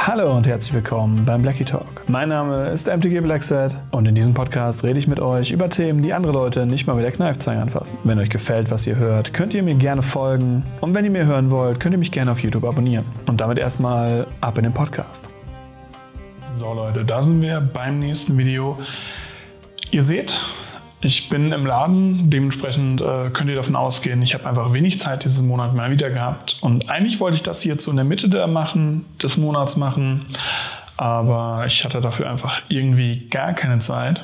Hallo und herzlich willkommen beim Blackie Talk. Mein Name ist MTG Blackset und in diesem Podcast rede ich mit euch über Themen, die andere Leute nicht mal mit der Kneifzange anfassen. Wenn euch gefällt, was ihr hört, könnt ihr mir gerne folgen und wenn ihr mir hören wollt, könnt ihr mich gerne auf YouTube abonnieren. Und damit erstmal ab in den Podcast. So Leute, da sind wir beim nächsten Video. Ihr seht, ich bin im Laden, dementsprechend äh, könnt ihr davon ausgehen, ich habe einfach wenig Zeit diesen Monat mal wieder gehabt. Und eigentlich wollte ich das jetzt so in der Mitte der machen, des Monats machen, aber ich hatte dafür einfach irgendwie gar keine Zeit.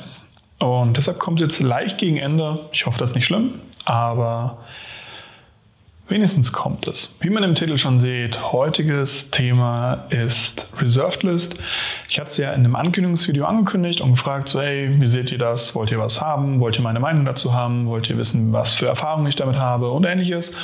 Und deshalb kommt jetzt leicht gegen Ende. Ich hoffe, das ist nicht schlimm, aber Wenigstens kommt es. Wie man im Titel schon sieht, heutiges Thema ist Reserved List. Ich hatte es ja in einem Ankündigungsvideo angekündigt und gefragt, so hey, wie seht ihr das? Wollt ihr was haben? Wollt ihr meine Meinung dazu haben? Wollt ihr wissen, was für Erfahrungen ich damit habe und ähnliches?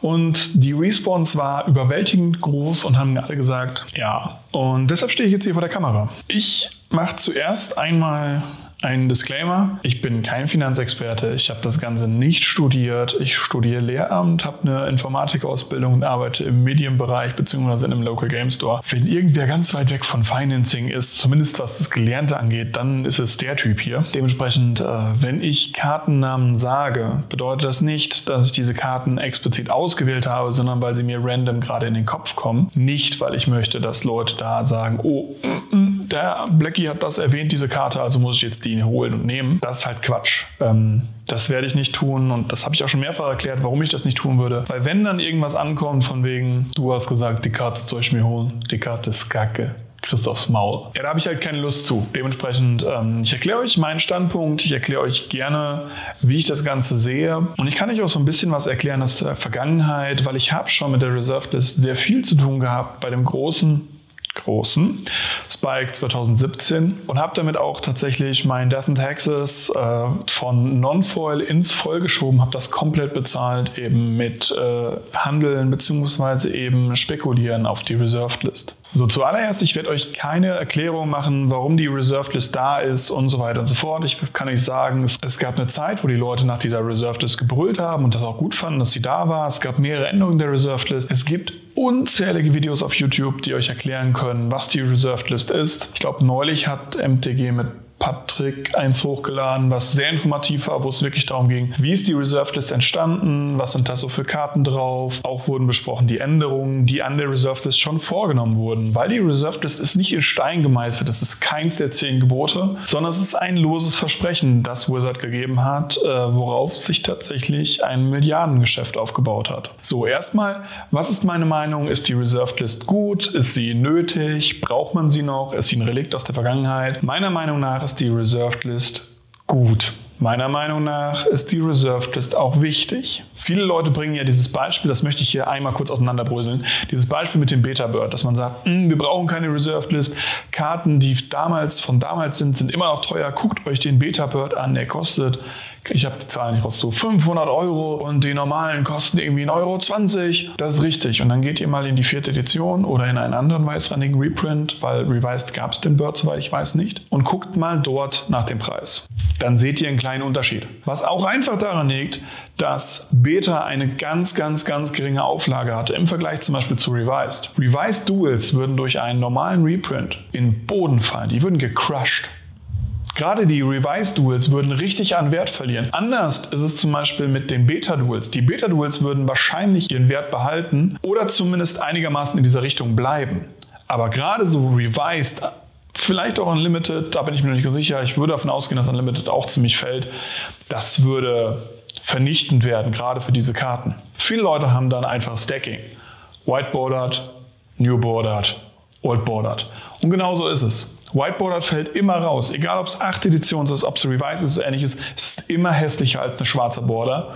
Und die Response war überwältigend groß und haben mir alle gesagt, ja. Und deshalb stehe ich jetzt hier vor der Kamera. Ich mache zuerst einmal ein Disclaimer, ich bin kein Finanzexperte, ich habe das Ganze nicht studiert, ich studiere Lehramt, habe eine Informatikausbildung und arbeite im Medienbereich bzw. in einem Local Game Store. Wenn irgendwer ganz weit weg von Financing ist, zumindest was das Gelernte angeht, dann ist es der Typ hier. Dementsprechend, äh, wenn ich Kartennamen sage, bedeutet das nicht, dass ich diese Karten explizit ausgewählt habe, sondern weil sie mir random gerade in den Kopf kommen. Nicht, weil ich möchte, dass Leute da sagen, oh, mm, mm, der Blackie hat das erwähnt, diese Karte, also muss ich jetzt die holen und nehmen. Das ist halt Quatsch. Ähm, das werde ich nicht tun und das habe ich auch schon mehrfach erklärt, warum ich das nicht tun würde. Weil wenn dann irgendwas ankommt von wegen, du hast gesagt, die Karte soll ich mir holen, die Karte ist kacke. Christophs Maul. Ja, da habe ich halt keine Lust zu. Dementsprechend, ähm, ich erkläre euch meinen Standpunkt, ich erkläre euch gerne, wie ich das Ganze sehe. Und ich kann euch auch so ein bisschen was erklären aus der Vergangenheit, weil ich habe schon mit der Reserved List sehr viel zu tun gehabt bei dem großen großen Spike 2017 und habe damit auch tatsächlich mein Death and Taxes äh, von Non-Foil ins Voll geschoben, habe das komplett bezahlt eben mit äh, Handeln bzw. eben Spekulieren auf die Reserved List. So, zuallererst, ich werde euch keine Erklärung machen, warum die Reserved List da ist und so weiter und so fort. Ich kann euch sagen, es, es gab eine Zeit, wo die Leute nach dieser Reserved List gebrüllt haben und das auch gut fanden, dass sie da war. Es gab mehrere Änderungen der Reserved List. Es gibt unzählige Videos auf YouTube, die euch erklären können, was die Reserved List ist. Ich glaube, neulich hat MTG mit Patrick eins hochgeladen, was sehr informativ war, wo es wirklich darum ging, wie ist die Reserved List entstanden, was sind da so für Karten drauf. Auch wurden besprochen die Änderungen, die an der Reserved List schon vorgenommen wurden. Weil die Reserved List ist nicht in Stein gemeißelt, das ist keins der zehn Gebote, sondern es ist ein loses Versprechen, das Wizard gegeben hat, äh, worauf sich tatsächlich ein Milliardengeschäft aufgebaut hat. So, erstmal, was ist meine Meinung? Ist die Reserved List gut? Ist sie nötig? Braucht man sie noch? Ist sie ein Relikt aus der Vergangenheit? Meiner Meinung nach ist ist die Reserved List gut. Meiner Meinung nach ist die Reserved List auch wichtig. Viele Leute bringen ja dieses Beispiel, das möchte ich hier einmal kurz auseinanderbröseln, dieses Beispiel mit dem Beta Bird, dass man sagt, hm, wir brauchen keine Reserved List, Karten, die damals von damals sind, sind immer noch teuer. Guckt euch den Beta Bird an, der kostet ich habe die Zahlen nicht raus, so 500 Euro und die normalen kosten irgendwie 1,20 Euro. Das ist richtig. Und dann geht ihr mal in die vierte Edition oder in einen anderen weißrandigen Reprint, weil Revised gab es den Bird, soweit ich weiß, nicht. Und guckt mal dort nach dem Preis. Dann seht ihr einen kleinen Unterschied. Was auch einfach daran liegt, dass Beta eine ganz, ganz, ganz geringe Auflage hatte im Vergleich zum Beispiel zu Revised. Revised Duels würden durch einen normalen Reprint in Boden fallen. Die würden gecrushed. Gerade die Revised-Duels würden richtig an Wert verlieren. Anders ist es zum Beispiel mit den Beta-Duels. Die Beta-Duels würden wahrscheinlich ihren Wert behalten oder zumindest einigermaßen in dieser Richtung bleiben. Aber gerade so Revised, vielleicht auch Unlimited, da bin ich mir noch nicht ganz sicher. Ich würde davon ausgehen, dass Unlimited auch ziemlich fällt. Das würde vernichtend werden, gerade für diese Karten. Viele Leute haben dann einfach Stacking. Whiteboarded, Newboarded, Oldboarded. Und genau so ist es. Whiteboarder fällt immer raus. Egal ob es 8 Edition ist, ob es Revise ist oder ähnliches, es ist immer hässlicher als eine schwarze Border.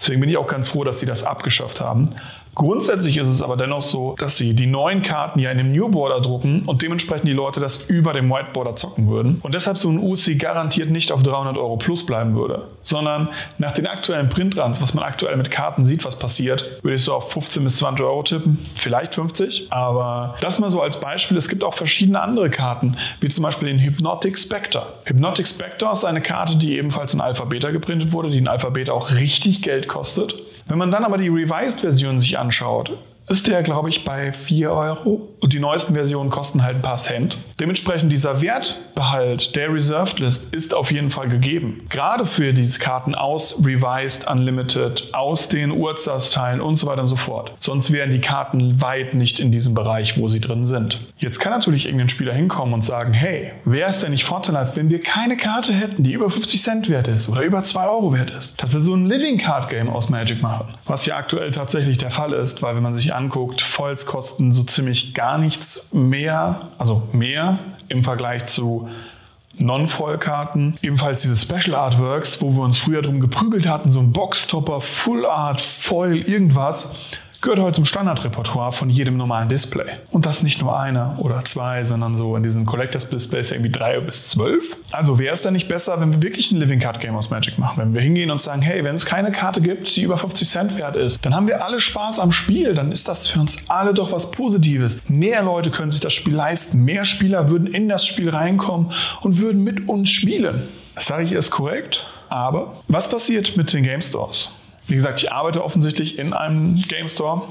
Deswegen bin ich auch ganz froh, dass sie das abgeschafft haben. Grundsätzlich ist es aber dennoch so, dass sie die neuen Karten ja in dem New Border drucken und dementsprechend die Leute das über dem Whiteboarder zocken würden. Und deshalb so ein UC garantiert nicht auf 300 Euro plus bleiben würde, sondern nach den aktuellen Printruns, was man aktuell mit Karten sieht, was passiert, würde ich so auf 15 bis 20 Euro tippen, vielleicht 50. Aber das mal so als Beispiel. Es gibt auch verschiedene andere Karten, wie zum Beispiel den Hypnotic Spectre. Hypnotic Spectre ist eine Karte, die ebenfalls in Alpha-Beta geprintet wurde, die in Alpha-Beta auch richtig Geld kostet. Wenn man dann aber die Revised-Version sich anschaut, ist der, glaube ich, bei 4 Euro. Und die neuesten Versionen kosten halt ein paar Cent. Dementsprechend dieser Wertbehalt der Reserved List ist auf jeden Fall gegeben. Gerade für diese Karten aus Revised Unlimited, aus den Urzas-Teilen und so weiter und so fort. Sonst wären die Karten weit nicht in diesem Bereich, wo sie drin sind. Jetzt kann natürlich irgendein Spieler hinkommen und sagen, hey, wäre es denn nicht vorteilhaft, wenn wir keine Karte hätten, die über 50 Cent wert ist oder über 2 Euro wert ist, dass wir so ein Living Card Game aus Magic machen. Was ja aktuell tatsächlich der Fall ist, weil wenn man sich anguckt, Foils kosten so ziemlich gar nichts mehr, also mehr im Vergleich zu Non-Foil-Karten. Ebenfalls diese Special Artworks, wo wir uns früher drum geprügelt hatten, so ein Boxtopper, Full Art, Foil, irgendwas gehört heute zum Standardrepertoire von jedem normalen Display. Und das nicht nur eine oder zwei, sondern so in diesen Collectors Displays irgendwie drei bis zwölf. Also wäre es dann nicht besser, wenn wir wirklich ein Living Card Game aus Magic machen? Wenn wir hingehen und sagen, hey, wenn es keine Karte gibt, die über 50 Cent wert ist, dann haben wir alle Spaß am Spiel. Dann ist das für uns alle doch was Positives. Mehr Leute können sich das Spiel leisten. Mehr Spieler würden in das Spiel reinkommen und würden mit uns spielen. Das sage ich ist korrekt. Aber was passiert mit den Game Stores? Wie gesagt, ich arbeite offensichtlich in einem Game Store.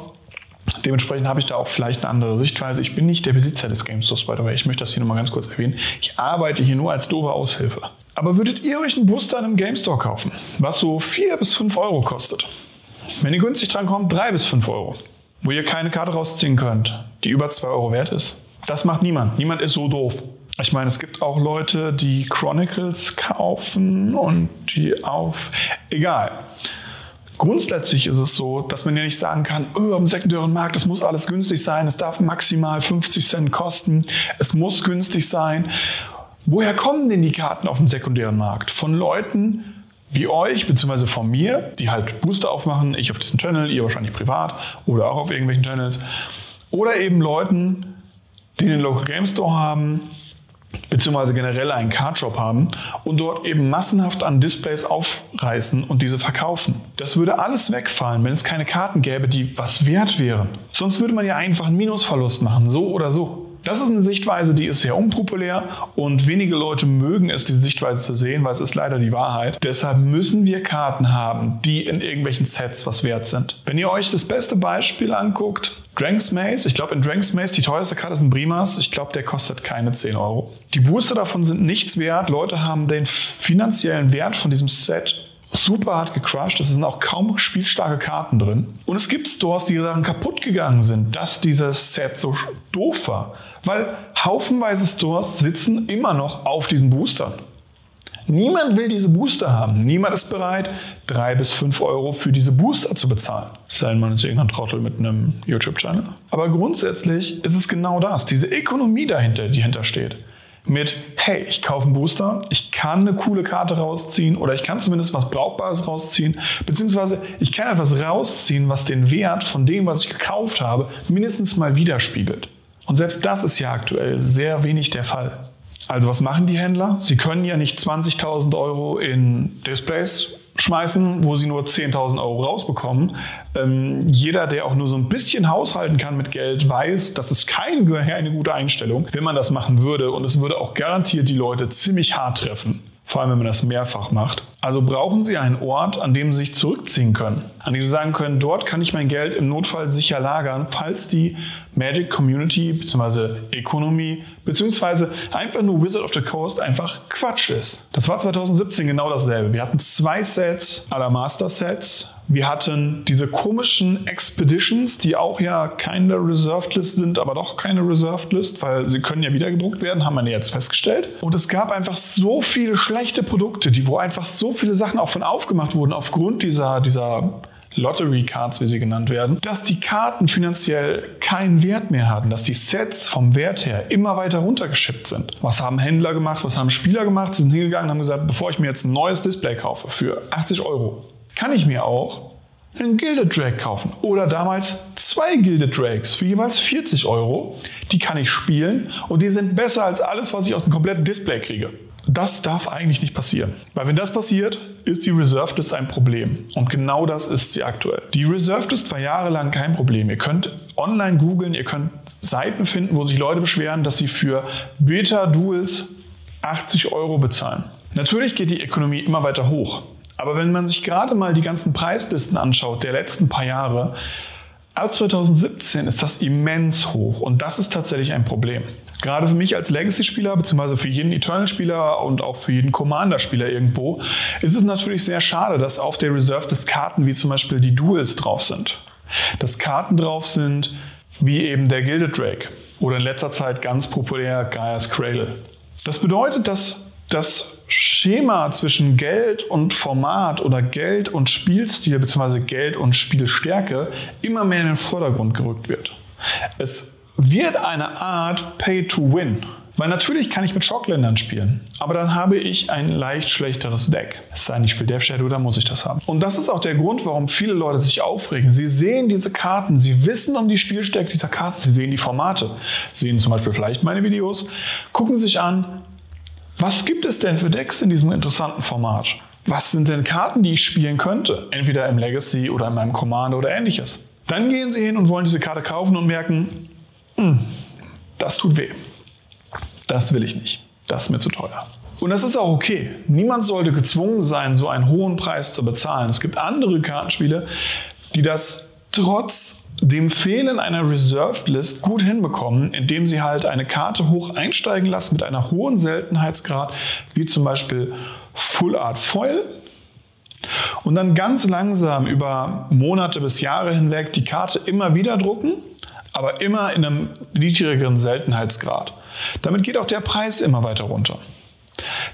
Dementsprechend habe ich da auch vielleicht eine andere Sichtweise. Ich bin nicht der Besitzer des Game Stores, by the way. Ich möchte das hier nochmal ganz kurz erwähnen. Ich arbeite hier nur als doofe Aushilfe. Aber würdet ihr euch einen Booster in einem Game Store kaufen, was so 4 bis 5 Euro kostet? Wenn ihr günstig dran kommt, 3 bis 5 Euro. Wo ihr keine Karte rausziehen könnt, die über 2 Euro wert ist. Das macht niemand. Niemand ist so doof. Ich meine, es gibt auch Leute, die Chronicles kaufen und die auf... Egal. Grundsätzlich ist es so, dass man ja nicht sagen kann, oh, am sekundären Markt, es muss alles günstig sein, es darf maximal 50 Cent kosten, es muss günstig sein. Woher kommen denn die Karten auf dem sekundären Markt? Von Leuten wie euch, beziehungsweise von mir, die halt Booster aufmachen, ich auf diesem Channel, ihr wahrscheinlich privat oder auch auf irgendwelchen Channels. Oder eben Leuten, die den Local Game Store haben, beziehungsweise generell einen Cardshop haben und dort eben massenhaft an Displays aufreißen und diese verkaufen. Das würde alles wegfallen, wenn es keine Karten gäbe, die was wert wären. Sonst würde man ja einfach einen Minusverlust machen, so oder so. Das ist eine Sichtweise, die ist sehr unpopulär und wenige Leute mögen es, diese Sichtweise zu sehen, weil es ist leider die Wahrheit. Deshalb müssen wir Karten haben, die in irgendwelchen Sets was wert sind. Wenn ihr euch das beste Beispiel anguckt, Drank's Maze, ich glaube in Drank's Maze die teuerste Karte ist ein Brimas, ich glaube der kostet keine 10 Euro. Die Booster davon sind nichts wert, Leute haben den finanziellen Wert von diesem Set super hart gecrushed. Es sind auch kaum spielstarke Karten drin. Und es gibt Stores, die daran kaputt gegangen sind, dass dieses Set so doof war. Weil haufenweise Stores sitzen immer noch auf diesen Boostern. Niemand will diese Booster haben. Niemand ist bereit, drei bis fünf Euro für diese Booster zu bezahlen. Sei man ist irgendein Trottel mit einem YouTube-Channel. Aber grundsätzlich ist es genau das, diese Ökonomie dahinter, die hintersteht mit, hey, ich kaufe einen Booster, ich kann eine coole Karte rausziehen oder ich kann zumindest was Brauchbares rausziehen, beziehungsweise ich kann etwas rausziehen, was den Wert von dem, was ich gekauft habe, mindestens mal widerspiegelt. Und selbst das ist ja aktuell sehr wenig der Fall. Also was machen die Händler? Sie können ja nicht 20.000 Euro in Displays schmeißen, wo sie nur 10.000 Euro rausbekommen. Ähm, jeder, der auch nur so ein bisschen haushalten kann mit Geld, weiß, das ist keine gute Einstellung, wenn man das machen würde. Und es würde auch garantiert die Leute ziemlich hart treffen. Vor allem, wenn man das mehrfach macht. Also brauchen Sie einen Ort, an dem Sie sich zurückziehen können. An dem Sie sagen können, dort kann ich mein Geld im Notfall sicher lagern, falls die Magic Community bzw. Economy bzw. einfach nur Wizard of the Coast einfach Quatsch ist. Das war 2017 genau dasselbe. Wir hatten zwei Sets aller Master Sets. Wir hatten diese komischen Expeditions, die auch ja keine Reserved List sind, aber doch keine Reserved List, weil sie können ja wieder gedruckt werden, haben wir jetzt festgestellt. Und es gab einfach so viele schlechte Produkte, die wo einfach so viele Sachen auch von aufgemacht wurden aufgrund dieser, dieser Lottery Cards, wie sie genannt werden, dass die Karten finanziell keinen Wert mehr hatten, dass die Sets vom Wert her immer weiter runtergeschippt sind. Was haben Händler gemacht, was haben Spieler gemacht? Sie sind hingegangen und haben gesagt, bevor ich mir jetzt ein neues Display kaufe für 80 Euro, kann ich mir auch einen Gilded Drake kaufen. Oder damals zwei Gilded Drakes für jeweils 40 Euro. Die kann ich spielen und die sind besser als alles, was ich aus dem kompletten Display kriege. Das darf eigentlich nicht passieren. Weil wenn das passiert, ist die Reserved List ein Problem. Und genau das ist sie aktuell. Die Reserved List war jahrelang kein Problem. Ihr könnt online googeln, ihr könnt Seiten finden, wo sich Leute beschweren, dass sie für Beta-Duels 80 Euro bezahlen. Natürlich geht die Ökonomie immer weiter hoch. Aber wenn man sich gerade mal die ganzen Preislisten anschaut der letzten paar Jahre, Als 2017 ist das immens hoch und das ist tatsächlich ein Problem. Gerade für mich als Legacy-Spieler, beziehungsweise für jeden Eternal-Spieler und auch für jeden Commander-Spieler irgendwo, ist es natürlich sehr schade, dass auf der Reserved Karten wie zum Beispiel die Duels drauf sind. Dass Karten drauf sind, wie eben der Gilded Drake oder in letzter Zeit ganz populär Gaia's Cradle. Das bedeutet, dass das Schema zwischen Geld und Format oder Geld und Spielstil bzw. Geld und Spielstärke immer mehr in den Vordergrund gerückt wird. Es wird eine Art Pay-to-Win. Weil natürlich kann ich mit Schockländern spielen, aber dann habe ich ein leicht schlechteres Deck. Es sei denn, ich spiele Death Shadow, dann muss ich das haben. Und das ist auch der Grund, warum viele Leute sich aufregen. Sie sehen diese Karten, sie wissen um die Spielstärke dieser Karten, sie sehen die Formate, sehen zum Beispiel vielleicht meine Videos, gucken sich an, was gibt es denn für Decks in diesem interessanten Format? Was sind denn Karten, die ich spielen könnte? Entweder im Legacy oder in meinem Commander oder ähnliches. Dann gehen sie hin und wollen diese Karte kaufen und merken, hm, das tut weh. Das will ich nicht. Das ist mir zu teuer. Und das ist auch okay. Niemand sollte gezwungen sein, so einen hohen Preis zu bezahlen. Es gibt andere Kartenspiele, die das trotz dem Fehlen einer Reserved List gut hinbekommen, indem sie halt eine Karte hoch einsteigen lassen mit einer hohen Seltenheitsgrad, wie zum Beispiel Full Art Foil. Und dann ganz langsam über Monate bis Jahre hinweg die Karte immer wieder drucken, aber immer in einem niedrigeren Seltenheitsgrad. Damit geht auch der Preis immer weiter runter.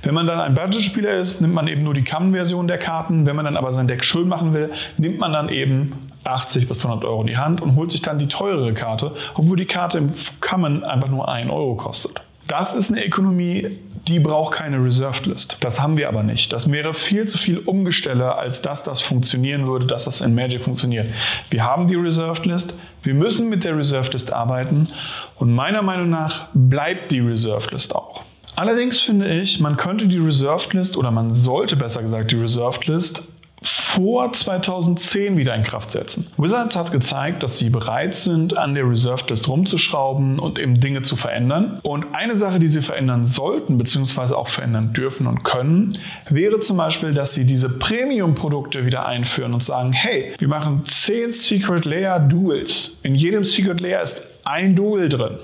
Wenn man dann ein Budget-Spieler ist, nimmt man eben nur die Common-Version der Karten. Wenn man dann aber sein Deck schön machen will, nimmt man dann eben 80 bis 100 Euro in die Hand und holt sich dann die teurere Karte, obwohl die Karte im Common einfach nur 1 Euro kostet. Das ist eine Ökonomie, die braucht keine Reserved List. Das haben wir aber nicht. Das wäre viel zu viel Umgestelle, als dass das funktionieren würde, dass das in Magic funktioniert. Wir haben die Reserved List, wir müssen mit der Reserved List arbeiten und meiner Meinung nach bleibt die Reserved List auch. Allerdings finde ich, man könnte die Reserved List oder man sollte besser gesagt die Reserved List vor 2010 wieder in Kraft setzen. Wizards hat gezeigt, dass sie bereit sind, an der Reserved List rumzuschrauben und eben Dinge zu verändern. Und eine Sache, die sie verändern sollten, beziehungsweise auch verändern dürfen und können, wäre zum Beispiel, dass sie diese Premium-Produkte wieder einführen und sagen, hey, wir machen 10 Secret Layer Duels. In jedem Secret Layer ist ein Duel drin.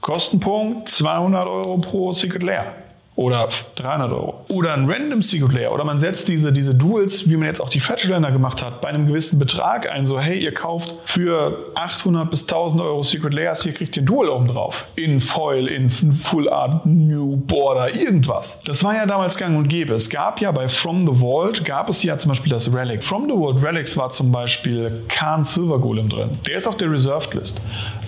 Kostenpunkt 200 Euro pro Secret Layer oder 300 Euro. Oder ein Random Secret Layer. Oder man setzt diese, diese Duels, wie man jetzt auch die Fetchländer gemacht hat, bei einem gewissen Betrag ein. So, hey, ihr kauft für 800 bis 1000 Euro Secret Layers, hier kriegt ihr ein Duel oben drauf. In Foil, in Full Art, New Border, irgendwas. Das war ja damals gang und gäbe. Es gab ja bei From the Vault, gab es ja zum Beispiel das Relic. From the Vault Relics war zum Beispiel Khan Silver Golem drin. Der ist auf der Reserved List.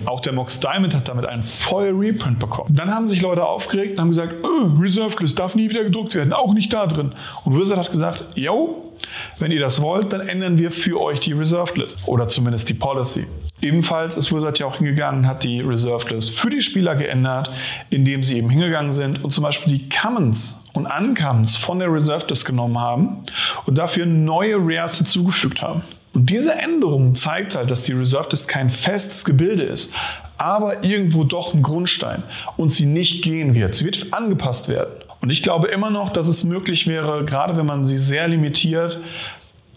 Auch der Mox Diamond hat damit einen Foil Reprint bekommen. Dann haben sich Leute aufgeregt und haben gesagt, äh, Reserved Reserved List darf nie wieder gedruckt werden, auch nicht da drin. Und Wizard hat gesagt, yo, wenn ihr das wollt, dann ändern wir für euch die Reserved List oder zumindest die Policy. Ebenfalls ist Wizard ja auch hingegangen, hat die Reserved List für die Spieler geändert, indem sie eben hingegangen sind und zum Beispiel die Commons und Uncommons von der Reserved List genommen haben und dafür neue Rares hinzugefügt haben. Und diese Änderung zeigt halt, dass die Reserved List kein festes Gebilde ist, aber irgendwo doch ein Grundstein und sie nicht gehen wird. Sie wird angepasst werden. Und ich glaube immer noch, dass es möglich wäre, gerade wenn man sie sehr limitiert,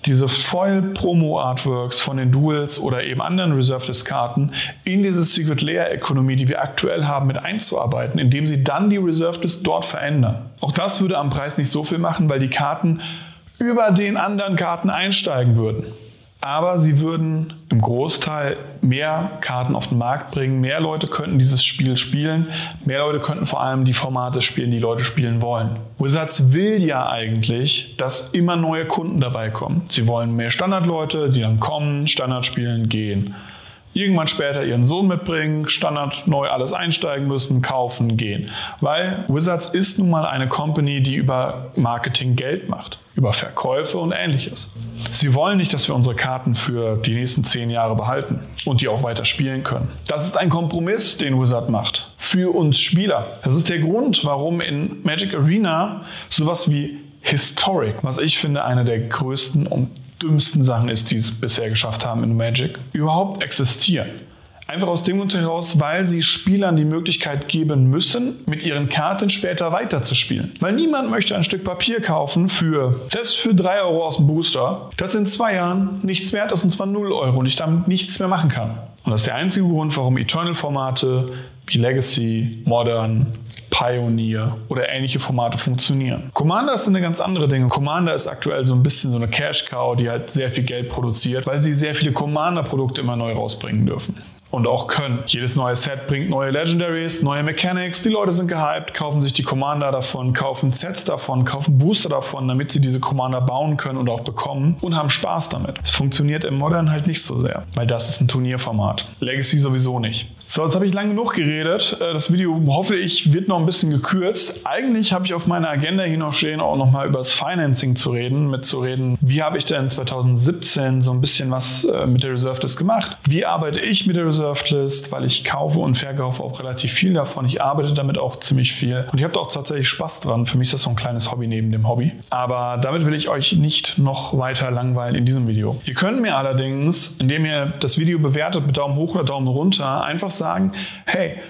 diese Foil-Promo-Artworks von den Duels oder eben anderen Reserved-List-Karten in diese Secret Layer-Ökonomie, die wir aktuell haben, mit einzuarbeiten, indem sie dann die Reserved-List dort verändern. Auch das würde am Preis nicht so viel machen, weil die Karten über den anderen Karten einsteigen würden aber sie würden im Großteil mehr Karten auf den Markt bringen. Mehr Leute könnten dieses Spiel spielen. Mehr Leute könnten vor allem die Formate spielen, die Leute spielen wollen. Wizards will ja eigentlich, dass immer neue Kunden dabei kommen. Sie wollen mehr Standardleute, die dann kommen, Standard spielen, gehen irgendwann später ihren Sohn mitbringen, Standard neu alles einsteigen müssen, kaufen, gehen. Weil Wizards ist nun mal eine Company, die über Marketing Geld macht, über Verkäufe und ähnliches. Sie wollen nicht, dass wir unsere Karten für die nächsten zehn Jahre behalten und die auch weiter spielen können. Das ist ein Kompromiss, den Wizard macht für uns Spieler. Das ist der Grund, warum in Magic Arena sowas wie Historic, was ich finde eine der größten und dümmsten Sachen ist, die es bisher geschafft haben in Magic, überhaupt existieren. Einfach aus dem Grund heraus, weil sie Spielern die Möglichkeit geben müssen, mit ihren Karten später weiterzuspielen. Weil niemand möchte ein Stück Papier kaufen für, das für 3 Euro aus dem Booster, das in zwei Jahren nichts wert ist und zwar 0 Euro und ich damit nichts mehr machen kann. Und das ist der einzige Grund, warum Eternal-Formate wie Legacy, Modern, Pioneer oder ähnliche Formate funktionieren. Commander ist eine ganz andere Dinge. Commander ist aktuell so ein bisschen so eine Cash Cow, die halt sehr viel Geld produziert, weil sie sehr viele Commander-Produkte immer neu rausbringen dürfen und auch können. Jedes neue Set bringt neue Legendaries, neue Mechanics. Die Leute sind gehypt, kaufen sich die Commander davon, kaufen Sets davon, kaufen Booster davon, damit sie diese Commander bauen können und auch bekommen und haben Spaß damit. Es funktioniert im Modern halt nicht so sehr, weil das ist ein Turnierformat. Legacy sowieso nicht. So, jetzt habe ich lange genug geredet. Äh, das Video, hoffe ich, wird noch ein bisschen gekürzt. Eigentlich habe ich auf meiner Agenda hier noch stehen, auch nochmal über das Financing zu reden, mitzureden. Wie habe ich denn 2017 so ein bisschen was äh, mit der Reserved List gemacht? Wie arbeite ich mit der Reserved List, weil ich kaufe und verkaufe auch relativ viel davon. Ich arbeite damit auch ziemlich viel und ich habe auch tatsächlich Spaß dran. Für mich ist das so ein kleines Hobby neben dem Hobby. Aber damit will ich euch nicht noch weiter langweilen in diesem Video. Ihr könnt mir allerdings, indem ihr das Video bewertet mit Daumen hoch oder Daumen runter, einfach sagen, hey,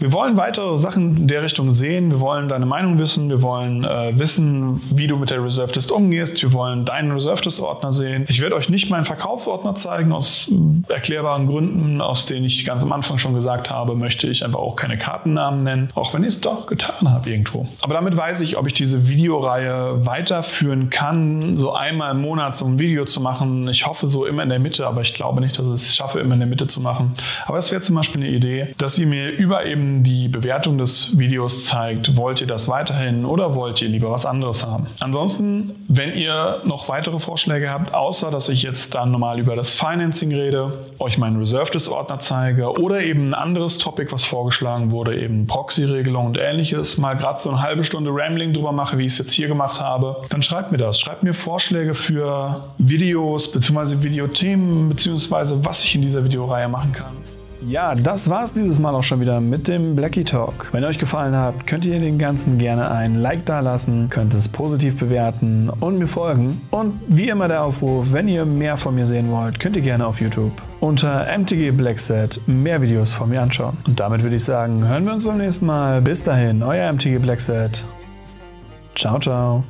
wir wollen weitere Sachen in der Richtung sehen. Wir wollen deine Meinung wissen. Wir wollen äh, wissen, wie du mit der Reserved List umgehst. Wir wollen deinen Reserved List Ordner sehen. Ich werde euch nicht meinen Verkaufsordner zeigen, aus äh, erklärbaren Gründen, aus denen ich ganz am Anfang schon gesagt habe, möchte ich einfach auch keine Kartennamen nennen, auch wenn ich es doch getan habe irgendwo. Aber damit weiß ich, ob ich diese Videoreihe weiterführen kann, so einmal im Monat so ein Video zu machen. Ich hoffe so immer in der Mitte, aber ich glaube nicht, dass ich es schaffe, immer in der Mitte zu machen. Aber das wäre zum Beispiel eine Idee, dass ihr mir über eben die Bewertung des Videos zeigt, wollt ihr das weiterhin oder wollt ihr lieber was anderes haben. Ansonsten, wenn ihr noch weitere Vorschläge habt, außer dass ich jetzt dann nochmal über das Financing rede, euch meinen Reserved-Ordner zeige oder eben ein anderes Topic, was vorgeschlagen wurde, eben Proxy-Regelung und ähnliches, mal gerade so eine halbe Stunde Rambling drüber mache, wie ich es jetzt hier gemacht habe, dann schreibt mir das. Schreibt mir Vorschläge für Videos bzw. Videothemen bzw. was ich in dieser Videoreihe machen kann. Ja, das war's dieses Mal auch schon wieder mit dem Blackie Talk. Wenn euch gefallen hat, könnt ihr den Ganzen gerne ein Like da lassen, könnt es positiv bewerten und mir folgen. Und wie immer der Aufruf, wenn ihr mehr von mir sehen wollt, könnt ihr gerne auf YouTube unter MTG Blackset mehr Videos von mir anschauen. Und damit würde ich sagen, hören wir uns beim nächsten Mal. Bis dahin, euer MTG Blackset. Ciao, ciao.